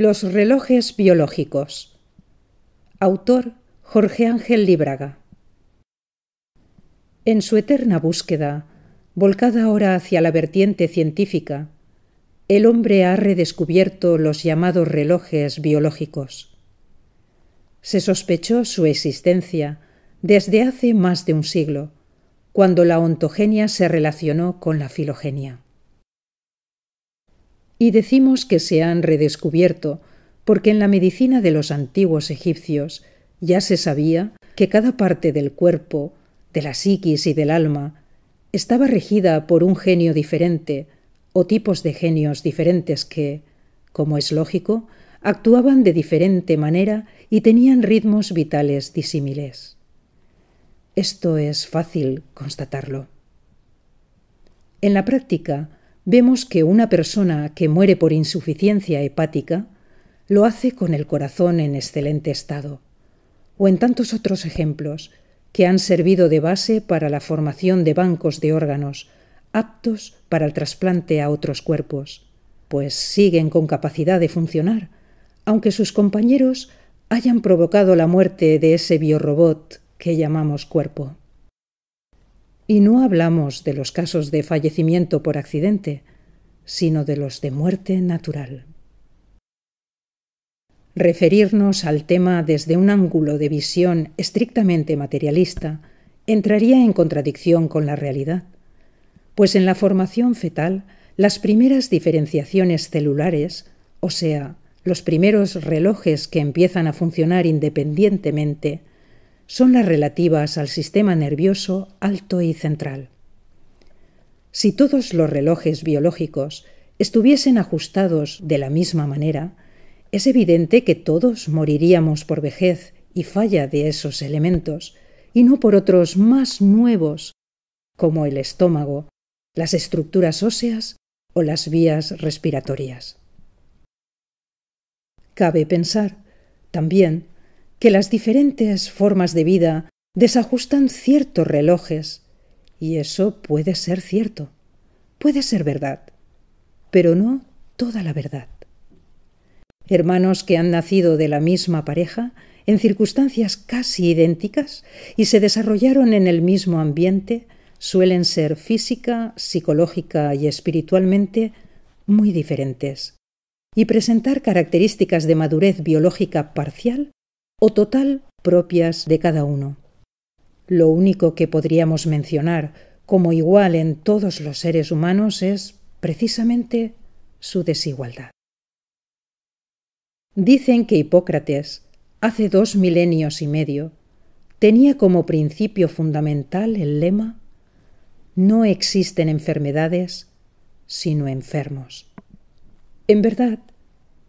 Los relojes biológicos. Autor Jorge Ángel Libraga. En su eterna búsqueda, volcada ahora hacia la vertiente científica, el hombre ha redescubierto los llamados relojes biológicos. Se sospechó su existencia desde hace más de un siglo, cuando la ontogenia se relacionó con la filogenia. Y decimos que se han redescubierto porque en la medicina de los antiguos egipcios ya se sabía que cada parte del cuerpo, de la psiquis y del alma, estaba regida por un genio diferente o tipos de genios diferentes que, como es lógico, actuaban de diferente manera y tenían ritmos vitales disímiles. Esto es fácil constatarlo. En la práctica, vemos que una persona que muere por insuficiencia hepática lo hace con el corazón en excelente estado, o en tantos otros ejemplos que han servido de base para la formación de bancos de órganos aptos para el trasplante a otros cuerpos, pues siguen con capacidad de funcionar, aunque sus compañeros hayan provocado la muerte de ese biorobot que llamamos cuerpo. Y no hablamos de los casos de fallecimiento por accidente, sino de los de muerte natural. Referirnos al tema desde un ángulo de visión estrictamente materialista entraría en contradicción con la realidad, pues en la formación fetal las primeras diferenciaciones celulares, o sea, los primeros relojes que empiezan a funcionar independientemente, son las relativas al sistema nervioso alto y central. Si todos los relojes biológicos estuviesen ajustados de la misma manera, es evidente que todos moriríamos por vejez y falla de esos elementos, y no por otros más nuevos, como el estómago, las estructuras óseas o las vías respiratorias. Cabe pensar, también, que las diferentes formas de vida desajustan ciertos relojes, y eso puede ser cierto, puede ser verdad, pero no toda la verdad. Hermanos que han nacido de la misma pareja, en circunstancias casi idénticas, y se desarrollaron en el mismo ambiente, suelen ser física, psicológica y espiritualmente muy diferentes, y presentar características de madurez biológica parcial o total propias de cada uno. Lo único que podríamos mencionar como igual en todos los seres humanos es precisamente su desigualdad. Dicen que Hipócrates, hace dos milenios y medio, tenía como principio fundamental el lema No existen enfermedades, sino enfermos. En verdad,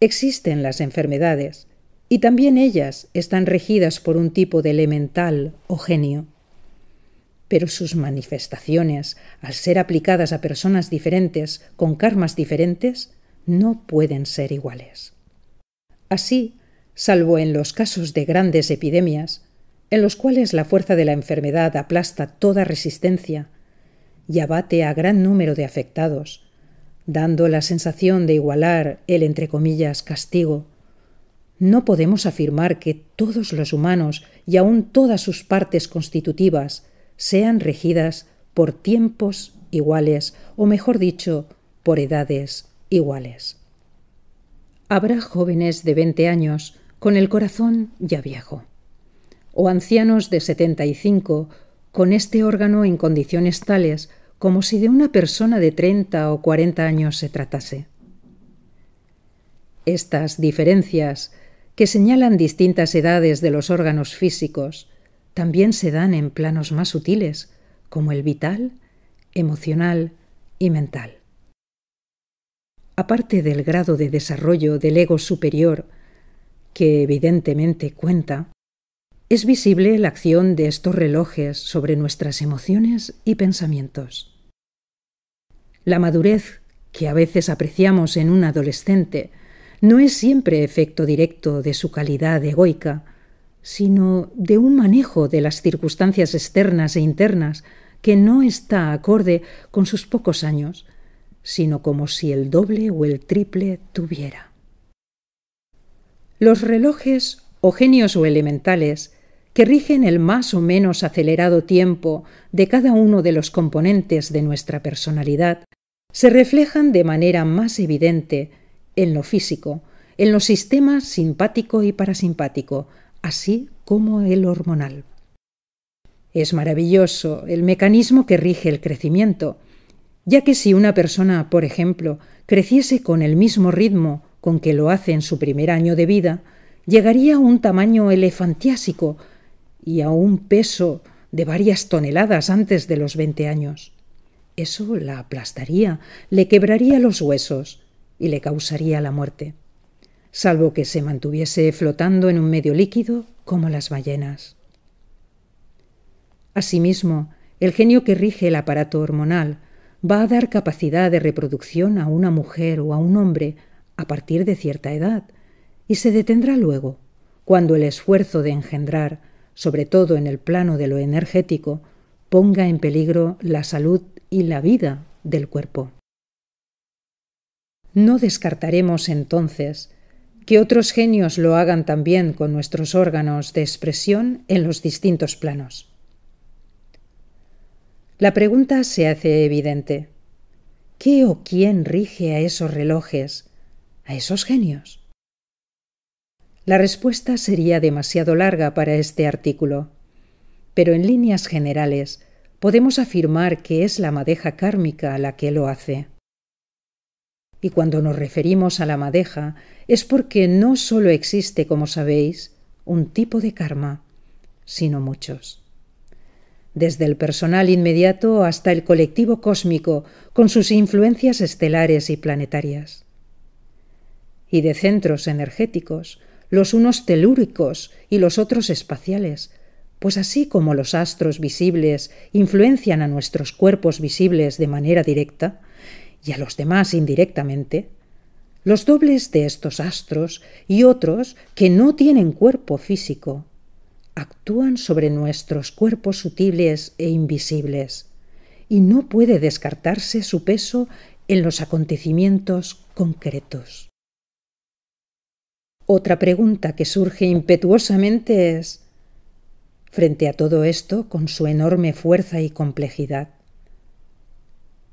existen las enfermedades, y también ellas están regidas por un tipo de elemental o genio. Pero sus manifestaciones, al ser aplicadas a personas diferentes con karmas diferentes, no pueden ser iguales. Así, salvo en los casos de grandes epidemias, en los cuales la fuerza de la enfermedad aplasta toda resistencia y abate a gran número de afectados, dando la sensación de igualar el entre comillas castigo no podemos afirmar que todos los humanos y aun todas sus partes constitutivas sean regidas por tiempos iguales o mejor dicho, por edades iguales. Habrá jóvenes de veinte años con el corazón ya viejo, o ancianos de setenta y cinco con este órgano en condiciones tales como si de una persona de treinta o cuarenta años se tratase. Estas diferencias que señalan distintas edades de los órganos físicos, también se dan en planos más sutiles, como el vital, emocional y mental. Aparte del grado de desarrollo del ego superior, que evidentemente cuenta, es visible la acción de estos relojes sobre nuestras emociones y pensamientos. La madurez que a veces apreciamos en un adolescente no es siempre efecto directo de su calidad egoica, sino de un manejo de las circunstancias externas e internas que no está acorde con sus pocos años, sino como si el doble o el triple tuviera. Los relojes o genios o elementales que rigen el más o menos acelerado tiempo de cada uno de los componentes de nuestra personalidad se reflejan de manera más evidente en lo físico, en los sistemas simpático y parasimpático, así como el hormonal. Es maravilloso el mecanismo que rige el crecimiento, ya que si una persona, por ejemplo, creciese con el mismo ritmo con que lo hace en su primer año de vida, llegaría a un tamaño elefantiásico y a un peso de varias toneladas antes de los veinte años. Eso la aplastaría, le quebraría los huesos y le causaría la muerte, salvo que se mantuviese flotando en un medio líquido como las ballenas. Asimismo, el genio que rige el aparato hormonal va a dar capacidad de reproducción a una mujer o a un hombre a partir de cierta edad, y se detendrá luego, cuando el esfuerzo de engendrar, sobre todo en el plano de lo energético, ponga en peligro la salud y la vida del cuerpo. No descartaremos entonces que otros genios lo hagan también con nuestros órganos de expresión en los distintos planos. La pregunta se hace evidente. ¿Qué o quién rige a esos relojes, a esos genios? La respuesta sería demasiado larga para este artículo, pero en líneas generales podemos afirmar que es la madeja kármica la que lo hace. Y cuando nos referimos a la madeja es porque no solo existe, como sabéis, un tipo de karma, sino muchos desde el personal inmediato hasta el colectivo cósmico, con sus influencias estelares y planetarias. Y de centros energéticos, los unos telúricos y los otros espaciales, pues así como los astros visibles influencian a nuestros cuerpos visibles de manera directa, y a los demás indirectamente, los dobles de estos astros y otros que no tienen cuerpo físico actúan sobre nuestros cuerpos sutiles e invisibles, y no puede descartarse su peso en los acontecimientos concretos. Otra pregunta que surge impetuosamente es, frente a todo esto, con su enorme fuerza y complejidad,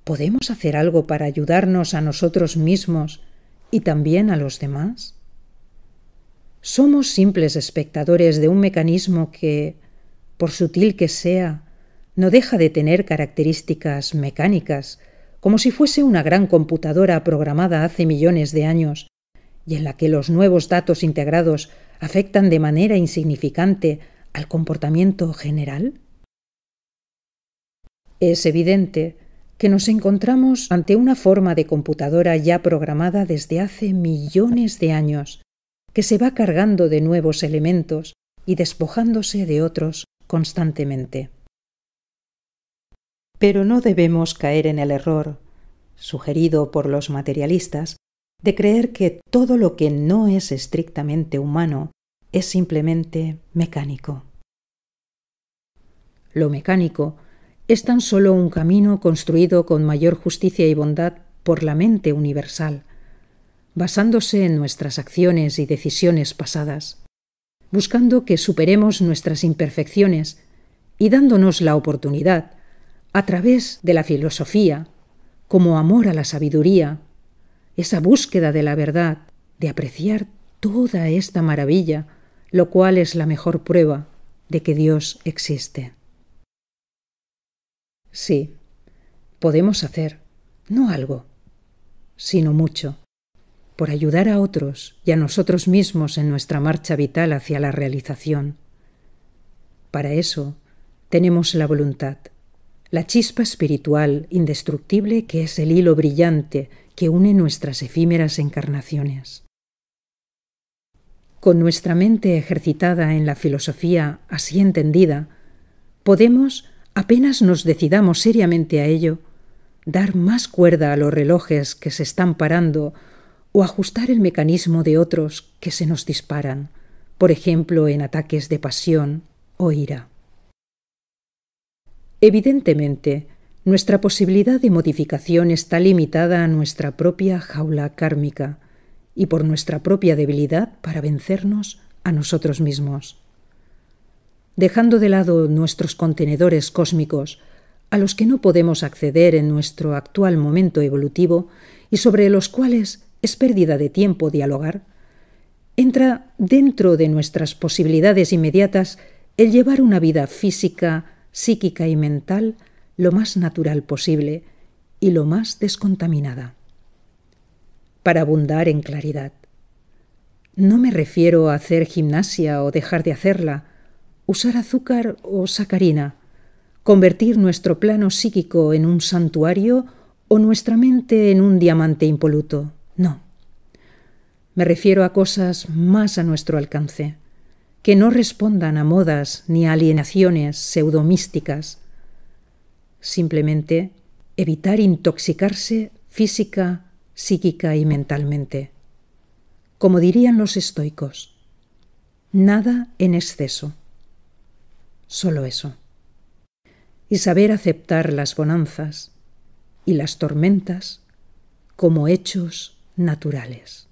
¿podemos hacer algo para ayudarnos a nosotros mismos y también a los demás? Somos simples espectadores de un mecanismo que, por sutil que sea, no deja de tener características mecánicas, como si fuese una gran computadora programada hace millones de años, y en la que los nuevos datos integrados afectan de manera insignificante al comportamiento general? Es evidente que nos encontramos ante una forma de computadora ya programada desde hace millones de años, que se va cargando de nuevos elementos y despojándose de otros constantemente. Pero no debemos caer en el error, sugerido por los materialistas, de creer que todo lo que no es estrictamente humano es simplemente mecánico. Lo mecánico es tan solo un camino construido con mayor justicia y bondad por la mente universal, basándose en nuestras acciones y decisiones pasadas, buscando que superemos nuestras imperfecciones y dándonos la oportunidad, a través de la filosofía, como amor a la sabiduría, esa búsqueda de la verdad, de apreciar toda esta maravilla, lo cual es la mejor prueba de que Dios existe. Sí, podemos hacer, no algo, sino mucho, por ayudar a otros y a nosotros mismos en nuestra marcha vital hacia la realización. Para eso tenemos la voluntad, la chispa espiritual indestructible que es el hilo brillante que une nuestras efímeras encarnaciones. Con nuestra mente ejercitada en la filosofía así entendida, podemos, apenas nos decidamos seriamente a ello, dar más cuerda a los relojes que se están parando o ajustar el mecanismo de otros que se nos disparan, por ejemplo en ataques de pasión o ira. Evidentemente, nuestra posibilidad de modificación está limitada a nuestra propia jaula kármica, y por nuestra propia debilidad para vencernos a nosotros mismos. Dejando de lado nuestros contenedores cósmicos, a los que no podemos acceder en nuestro actual momento evolutivo y sobre los cuales es pérdida de tiempo dialogar, entra dentro de nuestras posibilidades inmediatas el llevar una vida física, psíquica y mental lo más natural posible y lo más descontaminada. Para abundar en claridad. No me refiero a hacer gimnasia o dejar de hacerla, usar azúcar o sacarina, convertir nuestro plano psíquico en un santuario o nuestra mente en un diamante impoluto. No. Me refiero a cosas más a nuestro alcance, que no respondan a modas ni a alienaciones pseudomísticas. Simplemente evitar intoxicarse física, psíquica y mentalmente. Como dirían los estoicos, nada en exceso. Solo eso. Y saber aceptar las bonanzas y las tormentas como hechos naturales.